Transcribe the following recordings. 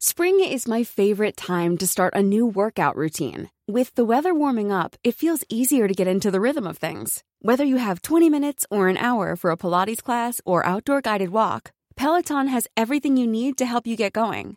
Spring is my favorite time to start a new workout routine. With the weather warming up, it feels easier to get into the rhythm of things. Whether you have 20 minutes or an hour for a Pilates class or outdoor guided walk, Peloton has everything you need to help you get going.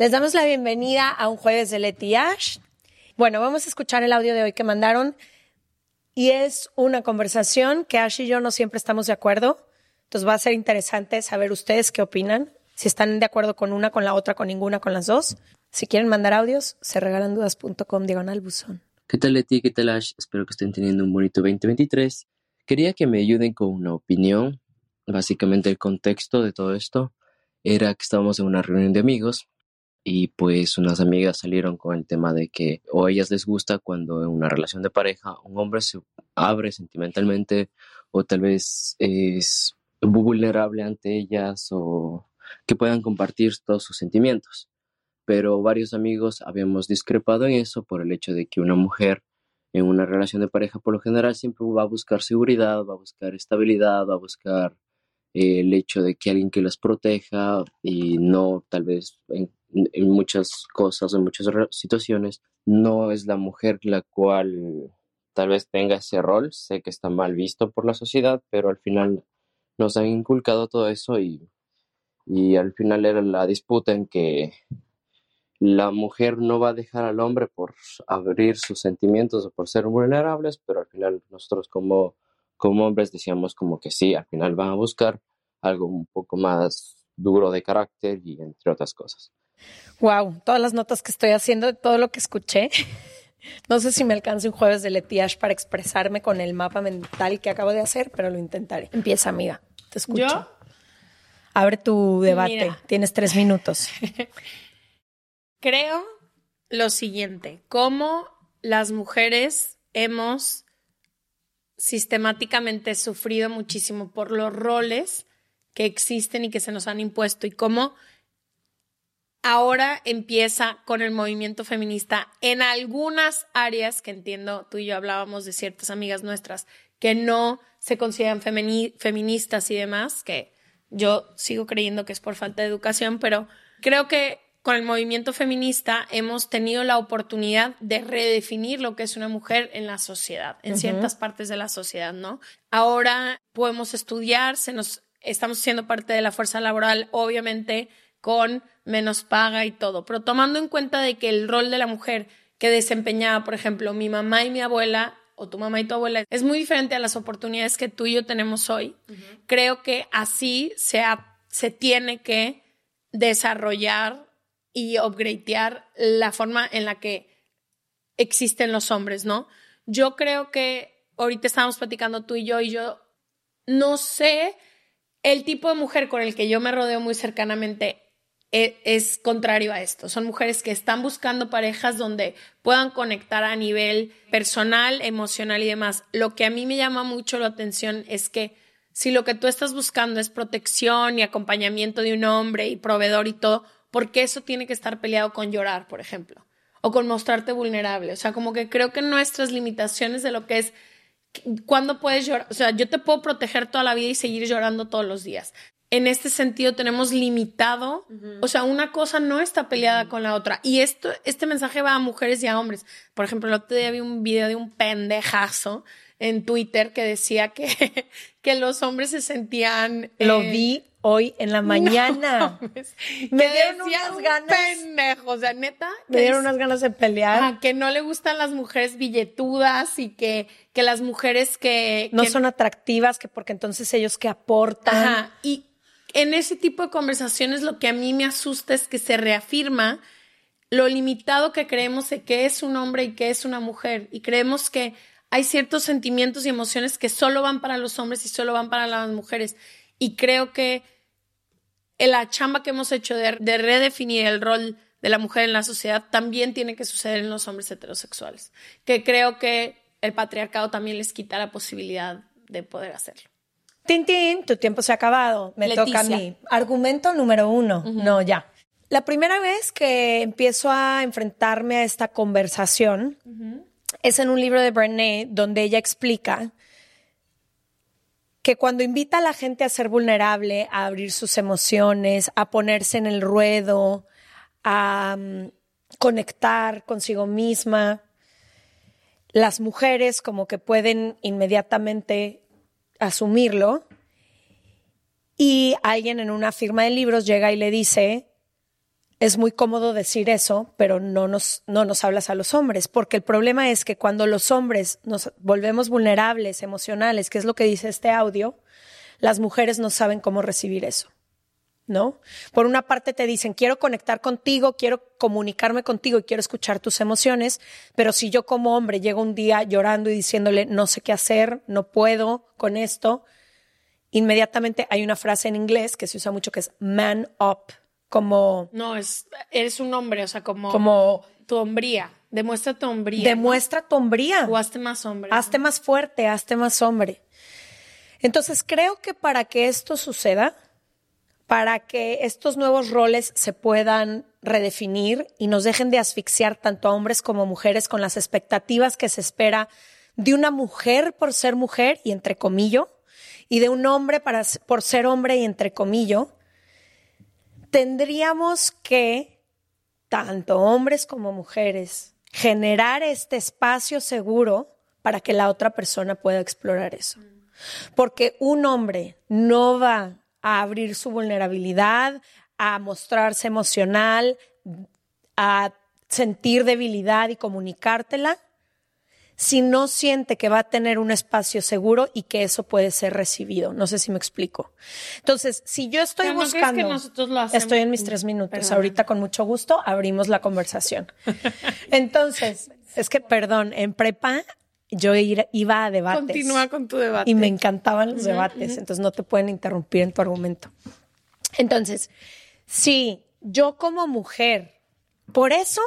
Les damos la bienvenida a un jueves de Leti Ash. Bueno, vamos a escuchar el audio de hoy que mandaron y es una conversación que Ash y yo no siempre estamos de acuerdo. Entonces va a ser interesante saber ustedes qué opinan, si están de acuerdo con una, con la otra, con ninguna, con las dos. Si quieren mandar audios, se regalan dudas.com diagonal buzón. ¿Qué tal Leti? ¿Qué tal Ash? Espero que estén teniendo un bonito 2023. Quería que me ayuden con una opinión. Básicamente el contexto de todo esto era que estábamos en una reunión de amigos y pues unas amigas salieron con el tema de que o a ellas les gusta cuando en una relación de pareja un hombre se abre sentimentalmente o tal vez es vulnerable ante ellas o que puedan compartir todos sus sentimientos. Pero varios amigos habíamos discrepado en eso por el hecho de que una mujer en una relación de pareja por lo general siempre va a buscar seguridad, va a buscar estabilidad, va a buscar el hecho de que alguien que las proteja y no tal vez en en muchas cosas, en muchas situaciones, no es la mujer la cual tal vez tenga ese rol. Sé que está mal visto por la sociedad, pero al final nos han inculcado todo eso y, y al final era la disputa en que la mujer no va a dejar al hombre por abrir sus sentimientos o por ser vulnerables, pero al final nosotros como, como hombres decíamos como que sí, al final van a buscar algo un poco más duro de carácter y entre otras cosas. Wow, todas las notas que estoy haciendo de todo lo que escuché. No sé si me alcance un jueves de Letiash para expresarme con el mapa mental que acabo de hacer, pero lo intentaré. Empieza, amiga. Te escucho. ¿Yo? Abre tu debate. Tienes tres minutos. Creo lo siguiente: cómo las mujeres hemos sistemáticamente sufrido muchísimo por los roles que existen y que se nos han impuesto y cómo ahora empieza con el movimiento feminista en algunas áreas que entiendo, tú y yo hablábamos de ciertas amigas nuestras que no se consideran feministas y demás, que yo sigo creyendo que es por falta de educación, pero creo que con el movimiento feminista hemos tenido la oportunidad de redefinir lo que es una mujer en la sociedad, en ciertas partes de la sociedad, ¿no? Ahora podemos estudiar, se nos estamos siendo parte de la fuerza laboral, obviamente con menos paga y todo, pero tomando en cuenta de que el rol de la mujer que desempeñaba, por ejemplo, mi mamá y mi abuela o tu mamá y tu abuela es muy diferente a las oportunidades que tú y yo tenemos hoy. Creo que así se, se tiene que desarrollar y upgradear la forma en la que existen los hombres, ¿no? Yo creo que ahorita estamos platicando tú y yo y yo no sé el tipo de mujer con el que yo me rodeo muy cercanamente es, contrario a esto. Son mujeres que están buscando parejas donde puedan conectar a nivel personal, emocional y demás. Lo que a mí me llama mucho la atención es que si lo que tú estás buscando es protección y acompañamiento de un hombre y proveedor y todo, ¿por qué eso tiene que estar peleado con llorar, por ejemplo? O con mostrarte vulnerable. O sea, como que creo que nuestras limitaciones de lo que es ¿Cuándo puedes llorar? O sea, yo te puedo proteger toda la vida y seguir llorando todos los días en este sentido tenemos limitado, o sea, una cosa no está peleada con la otra. Y esto, este mensaje va a mujeres y a hombres. Por ejemplo, el otro día vi un video de un pendejazo en Twitter que decía que, que los hombres se sentían... Lo eh, vi hoy en la mañana. no Me dieron unas un ganas. Pendejo, o sea, neta. Me dieron dice- unas ganas de pelear. Ajá, que no le gustan las mujeres billetudas y que, que las mujeres que... no que- son atractivas, que porque entonces ellos que aportan. Ajá. Y en ese tipo de conversaciones lo que a mí me asusta es que se reafirma lo limitado que creemos de qué es un hombre y qué es una mujer. Y creemos que hay ciertos sentimientos y emociones que solo van para los hombres y solo van para las mujeres. Y creo que la chamba que hemos hecho de redefinir el rol de la mujer en la sociedad también tiene que suceder en los hombres heterosexuales. Que creo que el patriarcado también les quita la posibilidad de poder hacerlo. Tintín, tu tiempo se ha acabado. Me Leticia. toca a mí. Argumento número uno. No, ya. La primera vez que empiezo a enfrentarme a esta conversación es en un libro de Brené donde ella explica que cuando invita a la gente a ser vulnerable, a abrir sus emociones, a ponerse en el ruedo, a mm, conectar consigo misma, las mujeres como que pueden inmediatamente asumirlo y alguien en una firma de libros llega y le dice, es muy cómodo decir eso, pero no nos, no nos hablas a los hombres, porque el problema es que cuando los hombres nos volvemos vulnerables, emocionales, que es lo que dice este audio, las mujeres no saben cómo recibir eso. ¿No? Por una parte te dicen, quiero conectar contigo, quiero comunicarme contigo y quiero escuchar tus emociones, pero si yo como hombre llego un día llorando y diciéndole, no sé qué hacer, no puedo con esto, inmediatamente hay una frase en inglés que se usa mucho que es man up, como, No, es, eres un hombre, o sea, como, como tu hombría. Demuestra tu hombría. demuestra tu hombría. O hazte más hombre. Hazte más fuerte, hazte más hombre. Entonces creo que para que esto suceda, para que estos nuevos roles se puedan redefinir y nos dejen de asfixiar tanto a hombres como mujeres con las expectativas que se espera de una mujer por ser mujer y entre comillo, y de un hombre para, por ser hombre y entre comillo, tendríamos que, tanto hombres como mujeres, generar este espacio seguro para que la otra persona pueda explorar eso. Porque un hombre no va a abrir su vulnerabilidad, a mostrarse emocional, a sentir debilidad y comunicártela si no siente que va a tener un espacio seguro y que eso puede ser recibido. No sé si me explico. Entonces, si yo estoy Pero ¿no crees buscando, que nosotros lo estoy en mis tres minutos. Ahorita con mucho gusto abrimos la conversación. Entonces, es que, perdón, en prepa yo ir- iba a debates. Continúa con tu debate. Y me encantaban los debates, entonces no te pueden interrumpir en tu argumento. Entonces, sí, yo como mujer, por eso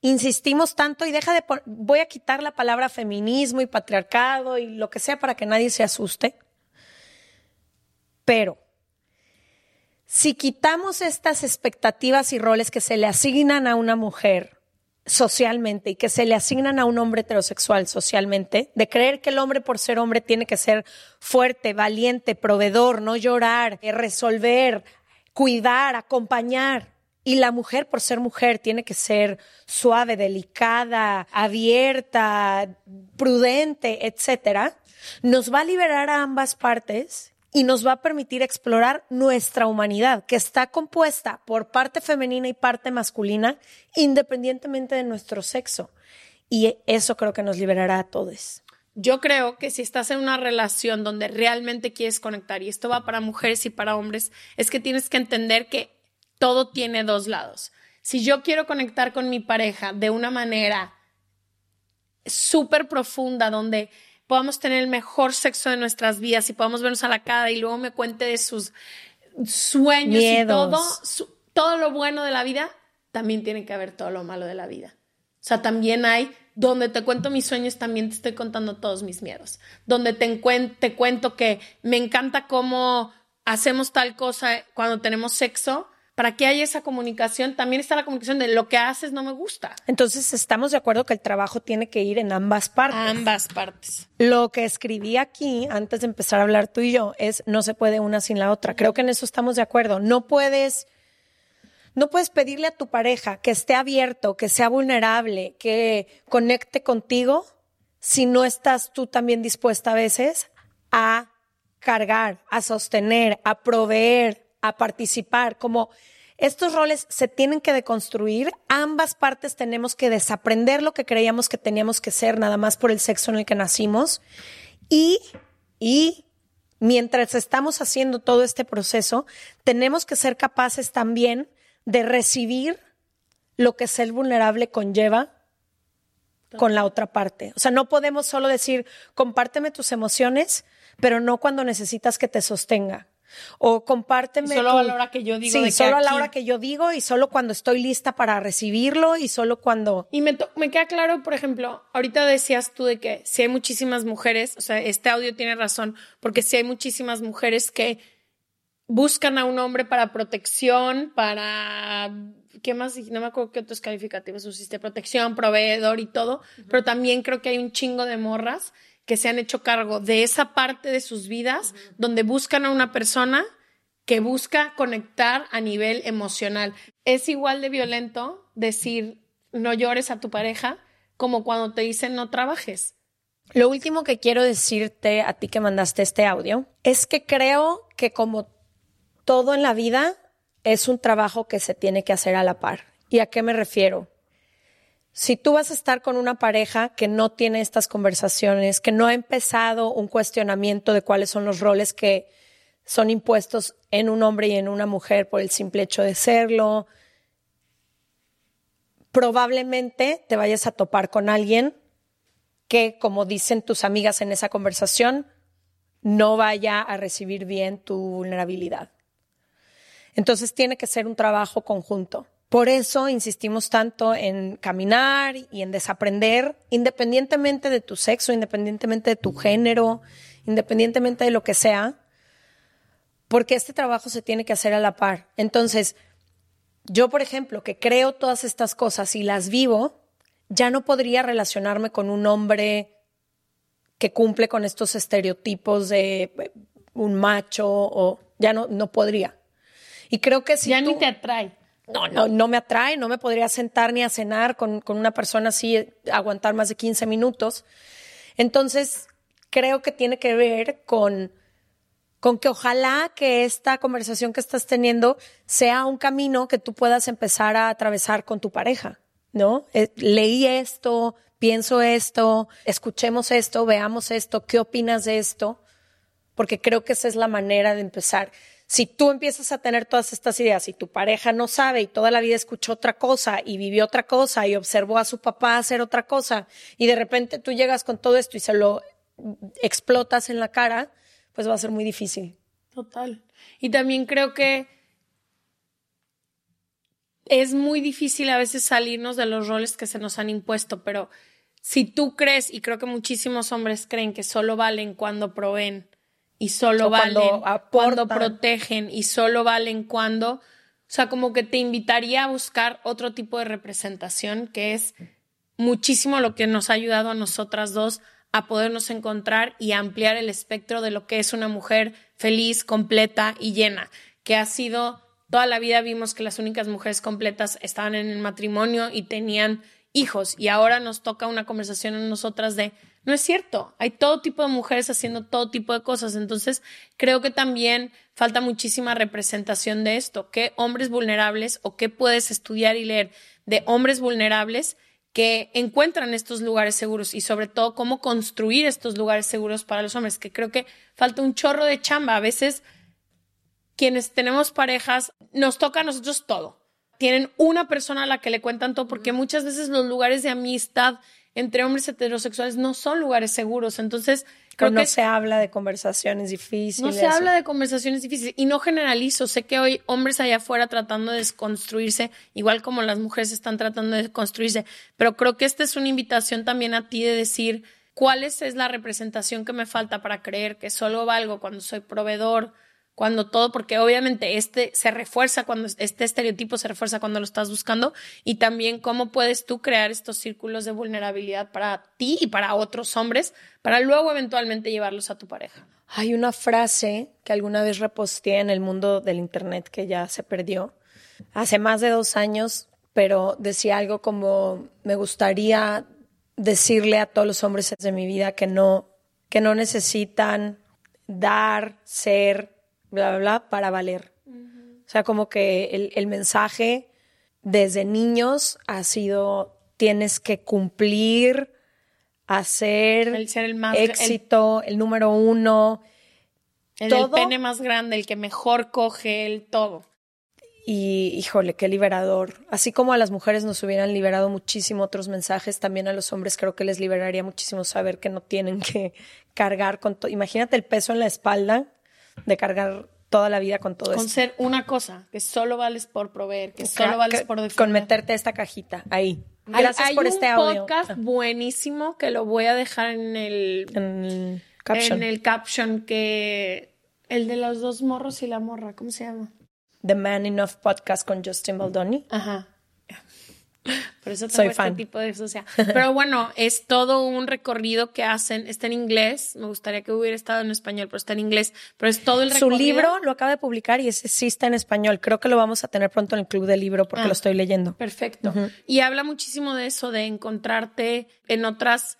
insistimos tanto y deja de voy a quitar la palabra feminismo y patriarcado y lo que sea para que nadie se asuste. Pero si quitamos estas expectativas y roles que se le asignan a una mujer socialmente y que se le asignan a un hombre heterosexual socialmente, de creer que el hombre por ser hombre tiene que ser fuerte, valiente, proveedor, no llorar, eh, resolver, cuidar, acompañar. Y la mujer por ser mujer tiene que ser suave, delicada, abierta, prudente, etcétera. Nos va a liberar a ambas partes y nos va a permitir explorar nuestra humanidad, que está compuesta por parte femenina y parte masculina, independientemente de nuestro sexo. Y eso creo que nos liberará a todos. Yo creo que si estás en una relación donde realmente quieres conectar, y esto va para mujeres y para hombres, es que tienes que entender que todo tiene dos lados. Si yo quiero conectar con mi pareja de una manera súper profunda, donde podamos tener el mejor sexo de nuestras vidas y podamos vernos a la cara y luego me cuente de sus sueños Miedos. y todo, su- todo lo bueno de la vida, también tiene que haber todo lo malo de la vida. O sea, también hay donde te cuento mis sueños, también te estoy contando todos mis miedos. Donde te, te cuento que me encanta cómo hacemos tal cosa cuando tenemos sexo. Para que haya esa comunicación, también está la comunicación de lo que haces no me gusta. Entonces, estamos de acuerdo que el trabajo tiene que ir en ambas partes. Ambas partes. Lo que escribí aquí antes de empezar a hablar tú y yo es no se puede una sin la otra. Creo que en eso estamos de acuerdo. No puedes no puedes pedirle a tu pareja que esté abierto, que sea vulnerable, que conecte contigo si no estás tú también dispuesta a veces a cargar, a sostener, a proveer, a participar, como estos roles se tienen que deconstruir, ambas partes tenemos que desaprender lo que creíamos que teníamos que ser nada más por el sexo en el que nacimos y, y mientras estamos haciendo todo este proceso, tenemos que ser capaces también de recibir lo que ser vulnerable conlleva con la otra parte. O sea, no podemos solo decir, compárteme tus emociones, pero no cuando necesitas que te sostenga. O compárteme. solo a la hora que yo digo. Sí, solo a la hora que yo digo y solo cuando estoy lista para recibirlo y solo cuando. Y me, me queda claro, por ejemplo, ahorita decías tú de que si hay muchísimas mujeres, o sea, este audio tiene razón, porque si hay muchísimas mujeres que buscan a un hombre para protección, para. ¿Qué más? No me acuerdo qué otros calificativos usiste. Protección, proveedor y todo. Pero también creo que hay un chingo de morras que se han hecho cargo de esa parte de sus vidas donde buscan a una persona que busca conectar a nivel emocional. Es igual de violento decir no llores a tu pareja como cuando te dicen no trabajes. Lo último que quiero decirte a ti que mandaste este audio es que creo que como todo en la vida es un trabajo que se tiene que hacer a la par. ¿Y a qué me refiero? Si tú vas a estar con una pareja que no tiene estas conversaciones, que no ha empezado un cuestionamiento de cuáles son los roles que son impuestos en un hombre y en una mujer por el simple hecho de serlo, probablemente te vayas a topar con alguien que, como dicen tus amigas en esa conversación, no vaya a recibir bien tu vulnerabilidad. Entonces tiene que ser un trabajo conjunto. Por eso insistimos tanto en caminar y en desaprender, independientemente de tu sexo, independientemente de tu género, independientemente de lo que sea, porque este trabajo se tiene que hacer a la par. Entonces, yo, por ejemplo, que creo todas estas cosas y las vivo, ya no podría relacionarme con un hombre que cumple con estos estereotipos de eh, un macho o ya no, no podría. Y creo que si ya ni te atrae no, no, no me atrae, no me podría sentar ni a cenar con, con una persona así, aguantar más de 15 minutos. Entonces, creo que tiene que ver con, con que ojalá que esta conversación que estás teniendo sea un camino que tú puedas empezar a atravesar con tu pareja, ¿no? Eh, leí esto, pienso esto, escuchemos esto, veamos esto, ¿qué opinas de esto? Porque creo que esa es la manera de empezar. Si tú empiezas a tener todas estas ideas y tu pareja no sabe y toda la vida escuchó otra cosa y vivió otra cosa y observó a su papá hacer otra cosa y de repente tú llegas con todo esto y se lo explotas en la cara, pues va a ser muy difícil. Total. Y también creo que es muy difícil a veces salirnos de los roles que se nos han impuesto, pero si tú crees, y creo que muchísimos hombres creen que solo valen cuando proveen y solo valen cuando, protegen y solo valen cuando, o sea, como que te invitaría a buscar otro tipo de representación que es muchísimo lo que nos ha ayudado a nosotras dos a podernos encontrar y ampliar el espectro de lo que es una mujer feliz, completa y llena, que ha sido toda la vida vimos que las únicas mujeres completas estaban en el matrimonio y tenían hijos y ahora nos toca una conversación en nosotras de no es cierto, hay todo tipo de mujeres haciendo todo tipo de cosas, entonces creo que también falta muchísima representación de esto, qué hombres vulnerables o qué puedes estudiar y leer de hombres vulnerables que encuentran estos lugares seguros y sobre todo cómo construir estos lugares seguros para los hombres, que creo que falta un chorro de chamba. A veces quienes tenemos parejas nos toca a nosotros todo. Tienen una persona a la que le cuentan todo porque muchas veces los lugares de amistad entre hombres heterosexuales no son lugares seguros. Entonces, creo no se habla de conversaciones difíciles. No se habla de conversaciones difíciles. Y no generalizo. Sé que hoy hombres allá afuera tratando de desconstruirse, igual como las mujeres están tratando de desconstruirse. Pero creo que esta es una invitación también a ti de decir cuál es la representación que me falta para creer que solo valgo cuando soy proveedor, cuando todo, porque obviamente este se refuerza cuando este estereotipo se refuerza cuando lo estás buscando y también cómo puedes tú crear estos círculos de vulnerabilidad para ti y para otros hombres para luego eventualmente llevarlos a tu pareja. Hay una frase que alguna vez reposteé en el mundo del internet que ya se perdió hace más de dos años, pero decía algo como me gustaría decirle a todos los hombres de mi vida que no, que no necesitan dar, ser, bla, bla, bla, para valer. O sea, como que el, el mensaje desde niños ha sido, tienes que cumplir, hacer El ser el más éxito, el, número uno, el, todo. el pene más grande, el que mejor coge, el todo. Y híjole, qué liberador. Así como a las mujeres nos hubieran liberado muchísimo otros mensajes, también a los hombres creo que les liberaría muchísimo saber que no tienen que cargar con todo. Imagínate el peso en la espalda de cargar toda la vida con todo Con esto. ser una cosa, que solo vales por proveer, que solo vales por defender. Con meterte esta cajita ahí. Hay- Gracias hay por un este audio. podcast buenísimo que lo voy a dejar en el, En el caption. en el caption que el de los dos morros y la morra, ¿cómo se llama? The Man Enough Podcast con Justin Baldoni. Ajá. Por eso tengo Soy este fan. tipo de social. Pero bueno, es todo un recorrido que hacen. Está en inglés. Me gustaría que hubiera estado en español, pero está en inglés. Pero es todo el Su recorrido. libro lo acaba de publicar y ese sí está en español. Creo que lo vamos a tener pronto en el club del libro porque Ah. lo estoy leyendo. Perfecto. Y habla muchísimo de eso, de encontrarte en otras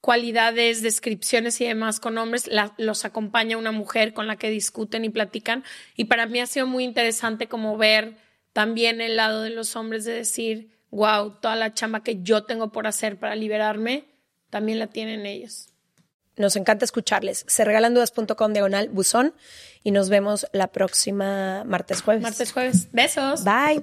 cualidades, descripciones y demás con hombres. La- los acompaña una mujer con la que discuten y platican. Y para mí ha sido muy interesante como ver también el lado de los hombres de decir, wow, toda la chamba que yo tengo por hacer para liberarme, también la tienen ellos. Nos encanta escucharles. Se regalandudas.com diagonal buzón y nos vemos la próxima martes jueves. Martes, jueves. Besos. Bye.